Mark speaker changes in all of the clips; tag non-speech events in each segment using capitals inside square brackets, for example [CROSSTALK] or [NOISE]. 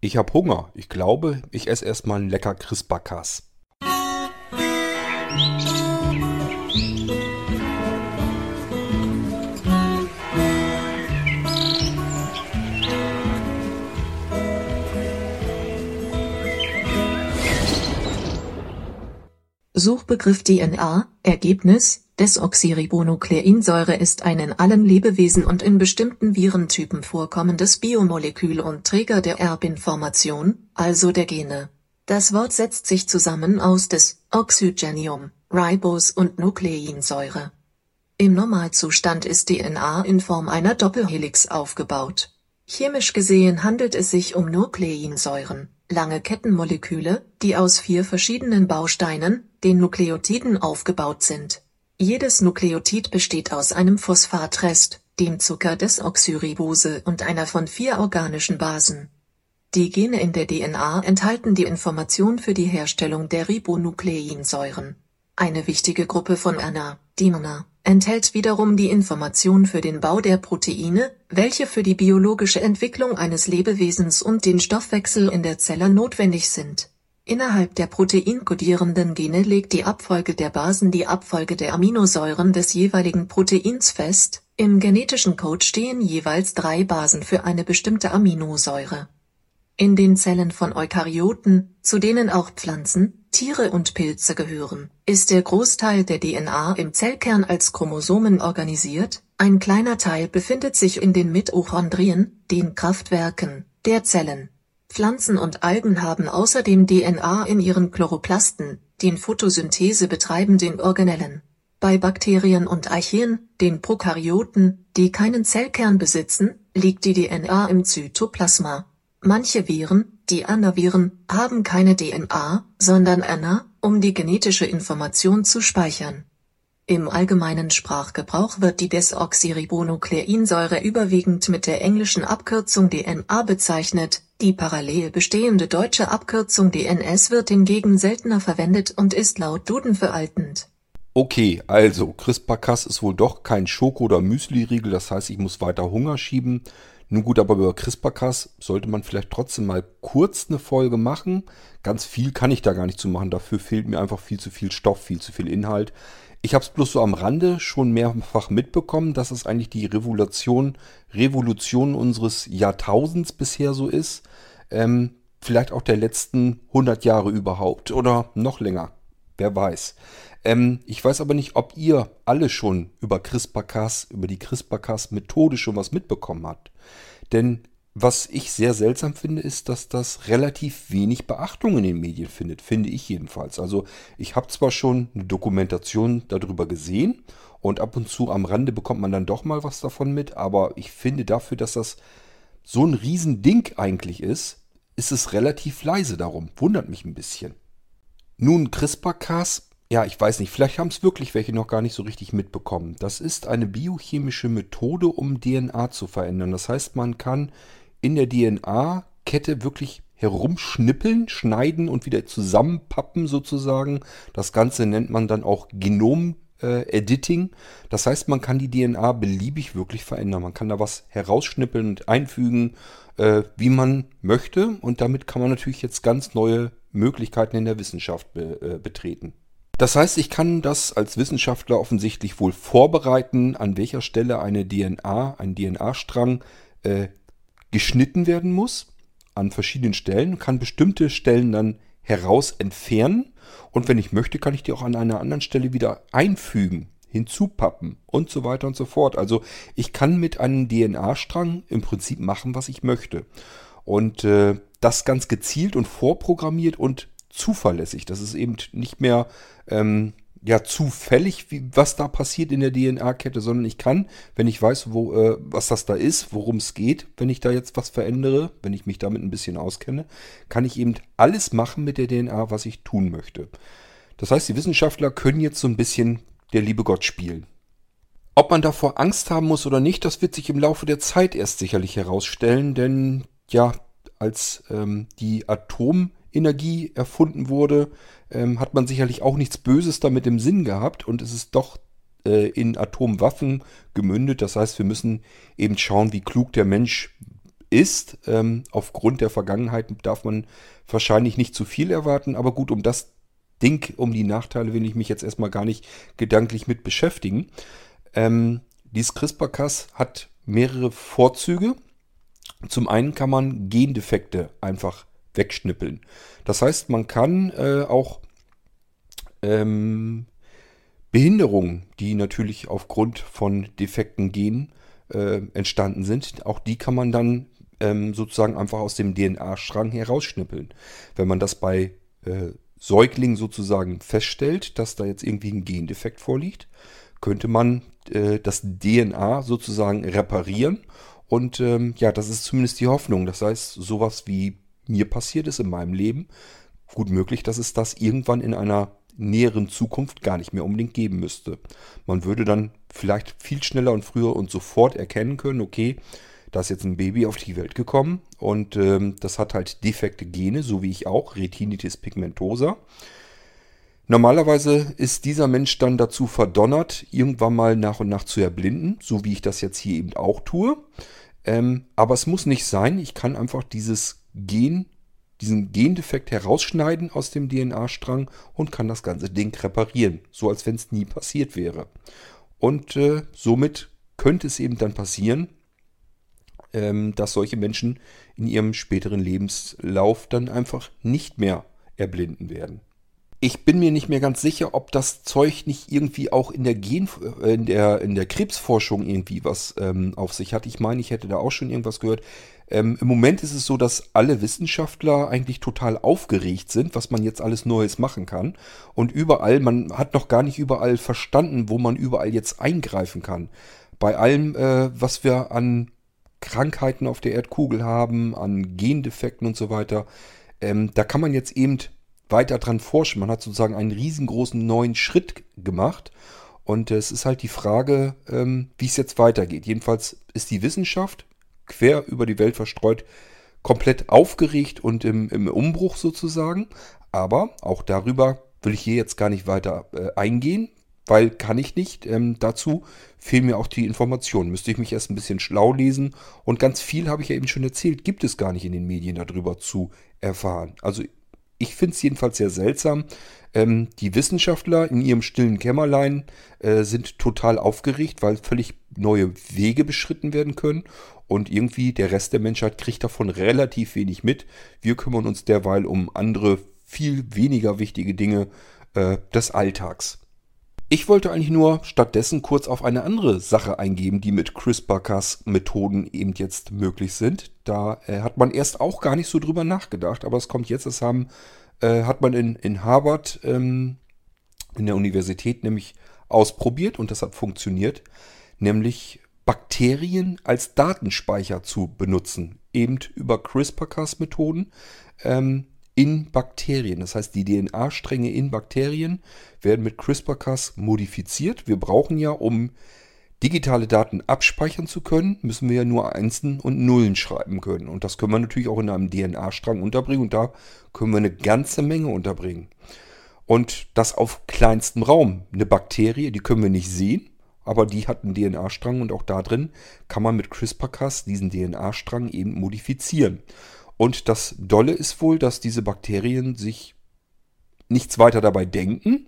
Speaker 1: Ich hab Hunger. Ich glaube, ich esse erstmal ein lecker Crispacass.
Speaker 2: Suchbegriff DNA Ergebnis Desoxyribonukleinsäure ist ein in allen Lebewesen und in bestimmten Virentypen vorkommendes Biomolekül und Träger der Erbinformation, also der Gene. Das Wort setzt sich zusammen aus des Oxygenium, Ribos und Nukleinsäure. Im Normalzustand ist DNA in Form einer Doppelhelix aufgebaut. Chemisch gesehen handelt es sich um Nukleinsäuren lange Kettenmoleküle, die aus vier verschiedenen Bausteinen, den Nukleotiden aufgebaut sind. Jedes Nukleotid besteht aus einem Phosphatrest, dem Zucker-Desoxyribose und einer von vier organischen Basen. Die Gene in der DNA enthalten die Information für die Herstellung der Ribonukleinsäuren. Eine wichtige Gruppe von RNA, die RNA, enthält wiederum die Information für den Bau der Proteine, welche für die biologische Entwicklung eines Lebewesens und den Stoffwechsel in der Zelle notwendig sind. Innerhalb der proteinkodierenden Gene legt die Abfolge der Basen die Abfolge der Aminosäuren des jeweiligen Proteins fest, im genetischen Code stehen jeweils drei Basen für eine bestimmte Aminosäure. In den Zellen von Eukaryoten, zu denen auch Pflanzen, Tiere und Pilze gehören, ist der Großteil der DNA im Zellkern als Chromosomen organisiert, ein kleiner Teil befindet sich in den Mitochondrien, den Kraftwerken, der Zellen. Pflanzen und Algen haben außerdem DNA in ihren Chloroplasten, den Photosynthese betreibenden Organellen. Bei Bakterien und Archeen, den Prokaryoten, die keinen Zellkern besitzen, liegt die DNA im Zytoplasma. Manche Viren die Anaviren haben keine DNA, sondern RNA, um die genetische Information zu speichern. Im allgemeinen Sprachgebrauch wird die Desoxyribonukleinsäure überwiegend mit der englischen Abkürzung DNA bezeichnet, die parallel bestehende deutsche Abkürzung DNS wird hingegen seltener verwendet und ist laut Duden veraltend.
Speaker 1: Okay, also CRISPR-Cas ist wohl doch kein Schoko- oder Müsli-Riegel, das heißt, ich muss weiter Hunger schieben. Nun gut, aber über CRISPR-Cas sollte man vielleicht trotzdem mal kurz eine Folge machen. Ganz viel kann ich da gar nicht zu machen. Dafür fehlt mir einfach viel zu viel Stoff, viel zu viel Inhalt. Ich habe es bloß so am Rande schon mehrfach mitbekommen, dass es eigentlich die Revolution, Revolution unseres Jahrtausends bisher so ist. Ähm, vielleicht auch der letzten 100 Jahre überhaupt oder noch länger. Wer weiß. Ähm, ich weiß aber nicht, ob ihr alle schon über CRISPR-Cas, über die CRISPR-Cas-Methode schon was mitbekommen habt. Denn was ich sehr seltsam finde, ist, dass das relativ wenig Beachtung in den Medien findet, finde ich jedenfalls. Also ich habe zwar schon eine Dokumentation darüber gesehen und ab und zu am Rande bekommt man dann doch mal was davon mit, aber ich finde dafür, dass das so ein Riesending eigentlich ist, ist es relativ leise darum. Wundert mich ein bisschen. Nun, CRISPR-Cas ja, ich weiß nicht, vielleicht haben es wirklich welche noch gar nicht so richtig mitbekommen. Das ist eine biochemische Methode, um DNA zu verändern. Das heißt, man kann in der DNA-Kette wirklich herumschnippeln, schneiden und wieder zusammenpappen sozusagen. Das Ganze nennt man dann auch Genom-Editing. Das heißt, man kann die DNA beliebig wirklich verändern. Man kann da was herausschnippeln und einfügen, äh, wie man möchte. Und damit kann man natürlich jetzt ganz neue Möglichkeiten in der Wissenschaft äh, betreten. Das heißt, ich kann das als Wissenschaftler offensichtlich wohl vorbereiten, an welcher Stelle eine DNA, ein DNA-Strang äh, geschnitten werden muss, an verschiedenen Stellen, kann bestimmte Stellen dann heraus entfernen und wenn ich möchte, kann ich die auch an einer anderen Stelle wieder einfügen, hinzupappen und so weiter und so fort. Also ich kann mit einem DNA-Strang im Prinzip machen, was ich möchte. Und äh, das ganz gezielt und vorprogrammiert und zuverlässig. Das ist eben nicht mehr ähm, ja zufällig, wie, was da passiert in der DNA-Kette, sondern ich kann, wenn ich weiß, wo, äh, was das da ist, worum es geht, wenn ich da jetzt was verändere, wenn ich mich damit ein bisschen auskenne, kann ich eben alles machen mit der DNA, was ich tun möchte. Das heißt, die Wissenschaftler können jetzt so ein bisschen der liebe Gott spielen. Ob man davor Angst haben muss oder nicht, das wird sich im Laufe der Zeit erst sicherlich herausstellen, denn ja, als ähm, die Atom Energie erfunden wurde, ähm, hat man sicherlich auch nichts Böses damit im Sinn gehabt und es ist doch äh, in Atomwaffen gemündet. Das heißt, wir müssen eben schauen, wie klug der Mensch ist. Ähm, aufgrund der Vergangenheit darf man wahrscheinlich nicht zu viel erwarten, aber gut, um das Ding, um die Nachteile will ich mich jetzt erstmal gar nicht gedanklich mit beschäftigen. Ähm, dieses CRISPR-Cas hat mehrere Vorzüge. Zum einen kann man Gendefekte einfach wegschnippeln. Das heißt, man kann äh, auch ähm, Behinderungen, die natürlich aufgrund von defekten Genen äh, entstanden sind, auch die kann man dann ähm, sozusagen einfach aus dem DNA-Strang herausschnippeln. Wenn man das bei äh, Säuglingen sozusagen feststellt, dass da jetzt irgendwie ein Gendefekt vorliegt, könnte man äh, das DNA sozusagen reparieren. Und ähm, ja, das ist zumindest die Hoffnung. Das heißt, sowas wie mir passiert ist in meinem Leben, gut möglich, dass es das irgendwann in einer näheren Zukunft gar nicht mehr unbedingt geben müsste. Man würde dann vielleicht viel schneller und früher und sofort erkennen können, okay, da ist jetzt ein Baby auf die Welt gekommen und ähm, das hat halt defekte Gene, so wie ich auch, Retinitis pigmentosa. Normalerweise ist dieser Mensch dann dazu verdonnert, irgendwann mal nach und nach zu erblinden, so wie ich das jetzt hier eben auch tue. Ähm, aber es muss nicht sein. Ich kann einfach dieses Gen, diesen Gendefekt herausschneiden aus dem DNA-Strang und kann das ganze Ding reparieren, so als wenn es nie passiert wäre. Und äh, somit könnte es eben dann passieren, ähm, dass solche Menschen in ihrem späteren Lebenslauf dann einfach nicht mehr erblinden werden. Ich bin mir nicht mehr ganz sicher, ob das Zeug nicht irgendwie auch in der Gen äh, in der in der Krebsforschung irgendwie was ähm, auf sich hat. Ich meine, ich hätte da auch schon irgendwas gehört. Ähm, Im Moment ist es so, dass alle Wissenschaftler eigentlich total aufgeregt sind, was man jetzt alles Neues machen kann. Und überall, man hat noch gar nicht überall verstanden, wo man überall jetzt eingreifen kann. Bei allem, äh, was wir an Krankheiten auf der Erdkugel haben, an Gendefekten und so weiter, ähm, da kann man jetzt eben weiter dran forschen. Man hat sozusagen einen riesengroßen neuen Schritt gemacht. Und es ist halt die Frage, ähm, wie es jetzt weitergeht. Jedenfalls ist die Wissenschaft quer über die Welt verstreut komplett aufgeregt und im, im Umbruch sozusagen. Aber auch darüber will ich hier jetzt gar nicht weiter äh, eingehen, weil kann ich nicht. Ähm, dazu fehlen mir auch die Informationen. Müsste ich mich erst ein bisschen schlau lesen. Und ganz viel habe ich ja eben schon erzählt, gibt es gar nicht in den Medien darüber zu erfahren. Also ich finde es jedenfalls sehr seltsam. Ähm, die Wissenschaftler in ihrem stillen Kämmerlein äh, sind total aufgeregt, weil völlig neue Wege beschritten werden können. Und irgendwie der Rest der Menschheit kriegt davon relativ wenig mit. Wir kümmern uns derweil um andere, viel weniger wichtige Dinge äh, des Alltags. Ich wollte eigentlich nur stattdessen kurz auf eine andere Sache eingehen, die mit CRISPR-Cas-Methoden eben jetzt möglich sind. Da äh, hat man erst auch gar nicht so drüber nachgedacht, aber es kommt jetzt, das haben, äh, hat man in, in Harvard, ähm, in der Universität nämlich ausprobiert und das hat funktioniert, nämlich Bakterien als Datenspeicher zu benutzen, eben über CRISPR-Cas-Methoden. Ähm, in Bakterien. Das heißt, die DNA-Stränge in Bakterien werden mit CRISPR-Cas modifiziert. Wir brauchen ja, um digitale Daten abspeichern zu können, müssen wir ja nur Einsen und Nullen schreiben können. Und das können wir natürlich auch in einem DNA-Strang unterbringen. Und da können wir eine ganze Menge unterbringen. Und das auf kleinstem Raum. Eine Bakterie, die können wir nicht sehen, aber die hat einen DNA-Strang und auch da drin kann man mit CRISPR-Cas diesen DNA-Strang eben modifizieren. Und das Dolle ist wohl, dass diese Bakterien sich nichts weiter dabei denken.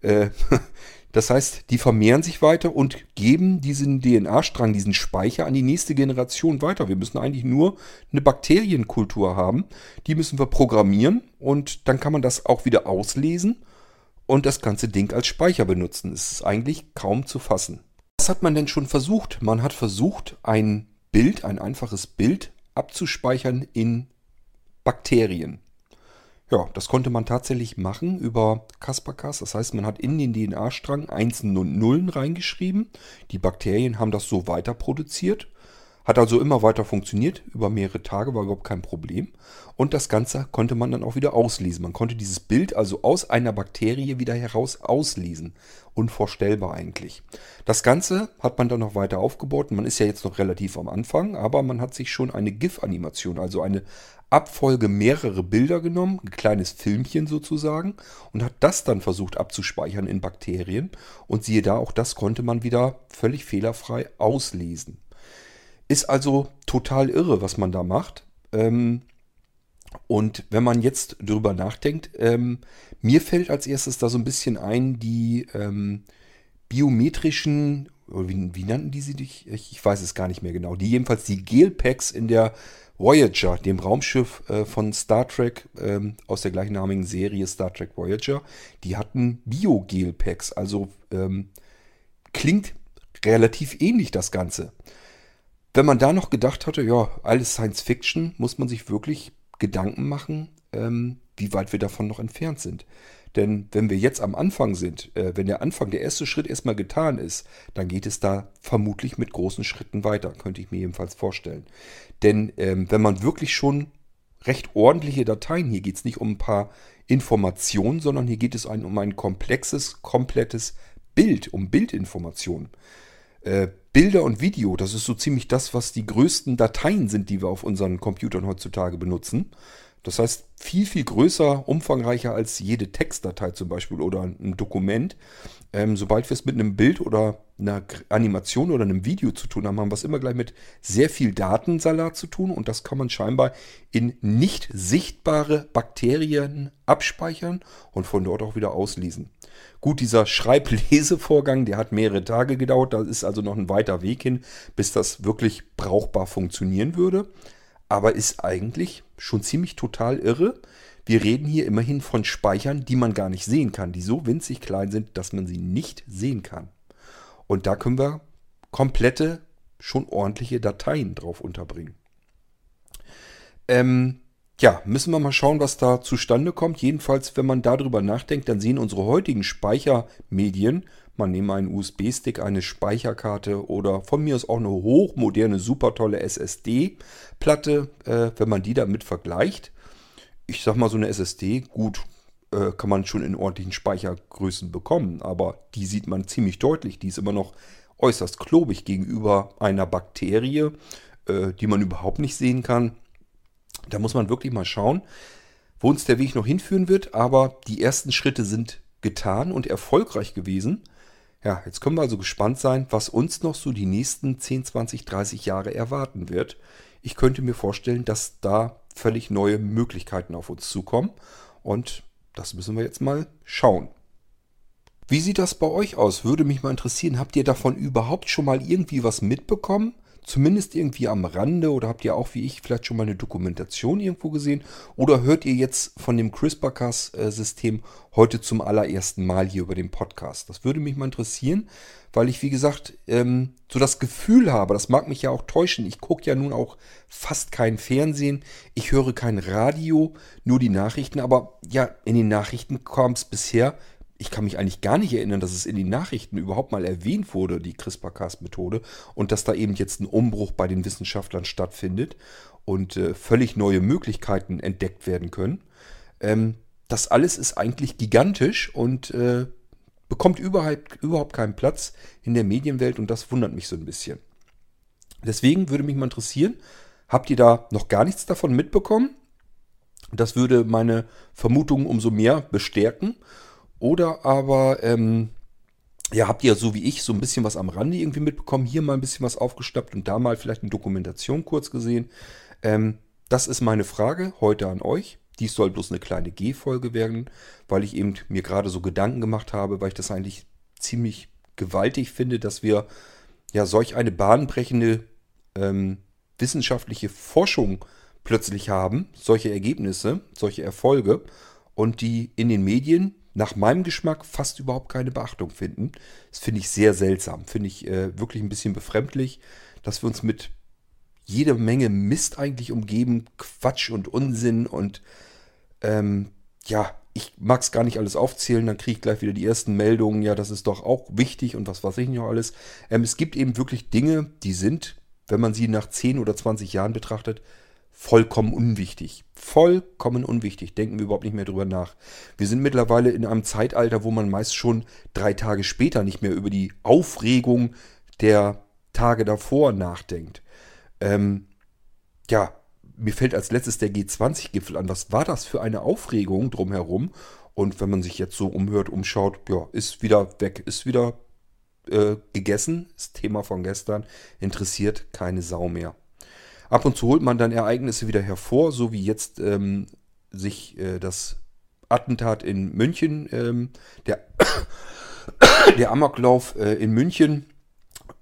Speaker 1: Äh, [LAUGHS] das heißt, die vermehren sich weiter und geben diesen DNA-Strang, diesen Speicher an die nächste Generation weiter. Wir müssen eigentlich nur eine Bakterienkultur haben. Die müssen wir programmieren und dann kann man das auch wieder auslesen und das ganze Ding als Speicher benutzen. Es ist eigentlich kaum zu fassen. Was hat man denn schon versucht? Man hat versucht, ein Bild, ein einfaches Bild abzuspeichern in Bakterien. Ja, das konnte man tatsächlich machen über CRISPR-Cas. Das heißt, man hat in den DNA-Strang Einsen und Nullen reingeschrieben. Die Bakterien haben das so weiter produziert. Hat also immer weiter funktioniert. Über mehrere Tage war überhaupt kein Problem. Und das Ganze konnte man dann auch wieder auslesen. Man konnte dieses Bild also aus einer Bakterie wieder heraus auslesen. Unvorstellbar eigentlich. Das Ganze hat man dann noch weiter aufgebaut. Man ist ja jetzt noch relativ am Anfang, aber man hat sich schon eine GIF-Animation, also eine Abfolge mehrere Bilder genommen, ein kleines Filmchen sozusagen, und hat das dann versucht abzuspeichern in Bakterien. Und siehe da, auch das konnte man wieder völlig fehlerfrei auslesen. Ist also total irre, was man da macht. Ähm, und wenn man jetzt drüber nachdenkt, ähm, mir fällt als erstes da so ein bisschen ein, die ähm, biometrischen, wie, wie, nannten die sie dich? Ich weiß es gar nicht mehr genau. Die jedenfalls die Gelpacks in der Voyager, dem Raumschiff äh, von Star Trek ähm, aus der gleichnamigen Serie Star Trek Voyager, die hatten Bio-Gelpacks. Also ähm, klingt relativ ähnlich das Ganze. Wenn man da noch gedacht hatte, ja, alles Science Fiction, muss man sich wirklich Gedanken machen, ähm, wie weit wir davon noch entfernt sind. Denn wenn wir jetzt am Anfang sind, äh, wenn der Anfang, der erste Schritt erstmal getan ist, dann geht es da vermutlich mit großen Schritten weiter, könnte ich mir jedenfalls vorstellen. Denn ähm, wenn man wirklich schon recht ordentliche Dateien, hier geht es nicht um ein paar Informationen, sondern hier geht es ein, um ein komplexes, komplettes Bild, um Bildinformationen. Äh, Bilder und Video, das ist so ziemlich das, was die größten Dateien sind, die wir auf unseren Computern heutzutage benutzen. Das heißt, viel, viel größer, umfangreicher als jede Textdatei zum Beispiel oder ein Dokument. Ähm, sobald wir es mit einem Bild oder einer Animation oder einem Video zu tun haben, haben wir es immer gleich mit sehr viel Datensalat zu tun und das kann man scheinbar in nicht sichtbare Bakterien abspeichern und von dort auch wieder auslesen. Gut, dieser Schreiblesevorgang, der hat mehrere Tage gedauert, da ist also noch ein weiter Weg hin, bis das wirklich brauchbar funktionieren würde aber ist eigentlich schon ziemlich total irre. Wir reden hier immerhin von Speichern, die man gar nicht sehen kann, die so winzig klein sind, dass man sie nicht sehen kann. Und da können wir komplette, schon ordentliche Dateien drauf unterbringen. Ähm, ja, müssen wir mal schauen, was da zustande kommt. Jedenfalls, wenn man darüber nachdenkt, dann sehen unsere heutigen Speichermedien man nehme einen USB-Stick, eine Speicherkarte oder von mir aus auch eine hochmoderne, super tolle SSD-Platte, äh, wenn man die damit vergleicht. Ich sag mal, so eine SSD, gut, äh, kann man schon in ordentlichen Speichergrößen bekommen, aber die sieht man ziemlich deutlich. Die ist immer noch äußerst klobig gegenüber einer Bakterie, äh, die man überhaupt nicht sehen kann. Da muss man wirklich mal schauen, wo uns der Weg noch hinführen wird, aber die ersten Schritte sind getan und erfolgreich gewesen. Ja, jetzt können wir also gespannt sein, was uns noch so die nächsten 10, 20, 30 Jahre erwarten wird. Ich könnte mir vorstellen, dass da völlig neue Möglichkeiten auf uns zukommen. Und das müssen wir jetzt mal schauen. Wie sieht das bei euch aus? Würde mich mal interessieren. Habt ihr davon überhaupt schon mal irgendwie was mitbekommen? Zumindest irgendwie am Rande oder habt ihr auch wie ich vielleicht schon mal eine Dokumentation irgendwo gesehen? Oder hört ihr jetzt von dem CRISPR-Cas-System heute zum allerersten Mal hier über den Podcast? Das würde mich mal interessieren, weil ich wie gesagt ähm, so das Gefühl habe, das mag mich ja auch täuschen, ich gucke ja nun auch fast kein Fernsehen, ich höre kein Radio, nur die Nachrichten, aber ja, in den Nachrichten kam es bisher ich kann mich eigentlich gar nicht erinnern, dass es in den Nachrichten überhaupt mal erwähnt wurde, die CRISPR-Cas-Methode, und dass da eben jetzt ein Umbruch bei den Wissenschaftlern stattfindet und äh, völlig neue Möglichkeiten entdeckt werden können. Ähm, das alles ist eigentlich gigantisch und äh, bekommt überhaupt, überhaupt keinen Platz in der Medienwelt und das wundert mich so ein bisschen. Deswegen würde mich mal interessieren, habt ihr da noch gar nichts davon mitbekommen? Das würde meine Vermutungen umso mehr bestärken. Oder aber, ähm, ja, habt ihr so wie ich so ein bisschen was am Rande irgendwie mitbekommen, hier mal ein bisschen was aufgeschnappt und da mal vielleicht eine Dokumentation kurz gesehen. Ähm, das ist meine Frage heute an euch. Dies soll bloß eine kleine G-Folge werden, weil ich eben mir gerade so Gedanken gemacht habe, weil ich das eigentlich ziemlich gewaltig finde, dass wir ja solch eine bahnbrechende ähm, wissenschaftliche Forschung plötzlich haben, solche Ergebnisse, solche Erfolge und die in den Medien nach meinem Geschmack fast überhaupt keine Beachtung finden. Das finde ich sehr seltsam. Finde ich äh, wirklich ein bisschen befremdlich, dass wir uns mit jeder Menge Mist eigentlich umgeben, Quatsch und Unsinn und ähm, ja, ich mag es gar nicht alles aufzählen, dann kriege ich gleich wieder die ersten Meldungen, ja, das ist doch auch wichtig und was weiß ich noch alles. Ähm, es gibt eben wirklich Dinge, die sind, wenn man sie nach 10 oder 20 Jahren betrachtet, vollkommen unwichtig. Vollkommen unwichtig. Denken wir überhaupt nicht mehr drüber nach. Wir sind mittlerweile in einem Zeitalter, wo man meist schon drei Tage später nicht mehr über die Aufregung der Tage davor nachdenkt. Ähm, ja, mir fällt als letztes der G20-Gipfel an. Was war das für eine Aufregung drumherum? Und wenn man sich jetzt so umhört, umschaut, ja, ist wieder weg, ist wieder äh, gegessen, das Thema von gestern, interessiert keine Sau mehr. Ab und zu holt man dann Ereignisse wieder hervor, so wie jetzt ähm, sich äh, das Attentat in München, ähm, der, [COUGHS] der Amoklauf äh, in München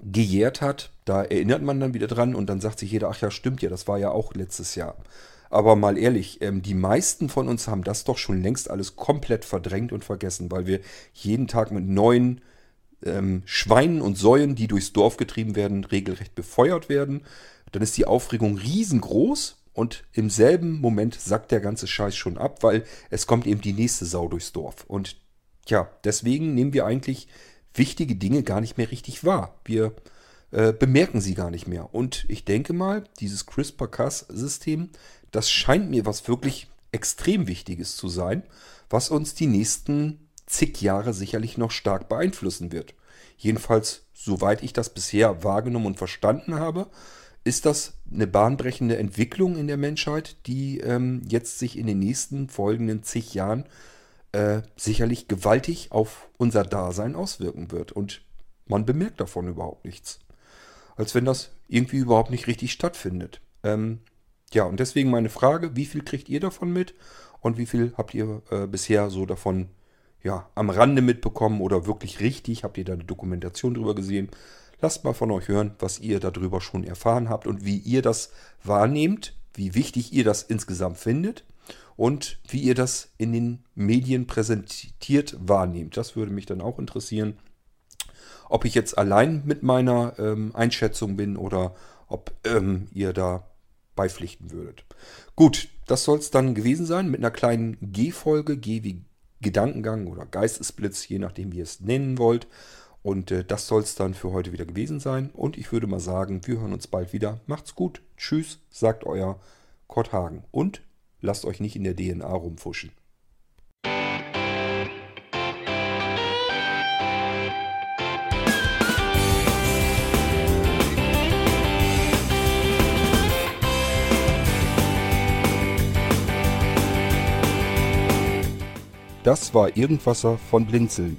Speaker 1: gejährt hat. Da erinnert man dann wieder dran und dann sagt sich jeder, ach ja, stimmt ja, das war ja auch letztes Jahr. Aber mal ehrlich, ähm, die meisten von uns haben das doch schon längst alles komplett verdrängt und vergessen, weil wir jeden Tag mit neuen ähm, Schweinen und Säuen, die durchs Dorf getrieben werden, regelrecht befeuert werden dann ist die Aufregung riesengroß und im selben Moment sackt der ganze Scheiß schon ab, weil es kommt eben die nächste Sau durchs Dorf. Und ja, deswegen nehmen wir eigentlich wichtige Dinge gar nicht mehr richtig wahr. Wir äh, bemerken sie gar nicht mehr. Und ich denke mal, dieses CRISPR-Cas-System, das scheint mir was wirklich extrem Wichtiges zu sein, was uns die nächsten zig Jahre sicherlich noch stark beeinflussen wird. Jedenfalls, soweit ich das bisher wahrgenommen und verstanden habe, ist das eine bahnbrechende Entwicklung in der Menschheit, die ähm, jetzt sich in den nächsten folgenden zig Jahren äh, sicherlich gewaltig auf unser Dasein auswirken wird. Und man bemerkt davon überhaupt nichts. Als wenn das irgendwie überhaupt nicht richtig stattfindet. Ähm, ja, und deswegen meine Frage, wie viel kriegt ihr davon mit und wie viel habt ihr äh, bisher so davon ja, am Rande mitbekommen oder wirklich richtig? Habt ihr da eine Dokumentation drüber gesehen? Lasst mal von euch hören, was ihr darüber schon erfahren habt und wie ihr das wahrnehmt, wie wichtig ihr das insgesamt findet und wie ihr das in den Medien präsentiert wahrnehmt. Das würde mich dann auch interessieren. Ob ich jetzt allein mit meiner ähm, Einschätzung bin oder ob ähm, ihr da beipflichten würdet. Gut, das soll es dann gewesen sein mit einer kleinen G-Folge. G wie Gedankengang oder Geistesblitz, je nachdem, wie ihr es nennen wollt. Und äh, das soll es dann für heute wieder gewesen sein. Und ich würde mal sagen, wir hören uns bald wieder. Macht's gut. Tschüss, sagt euer Kurt Hagen. Und lasst euch nicht in der DNA rumfuschen. Das war Irgendwasser von Blinzeln.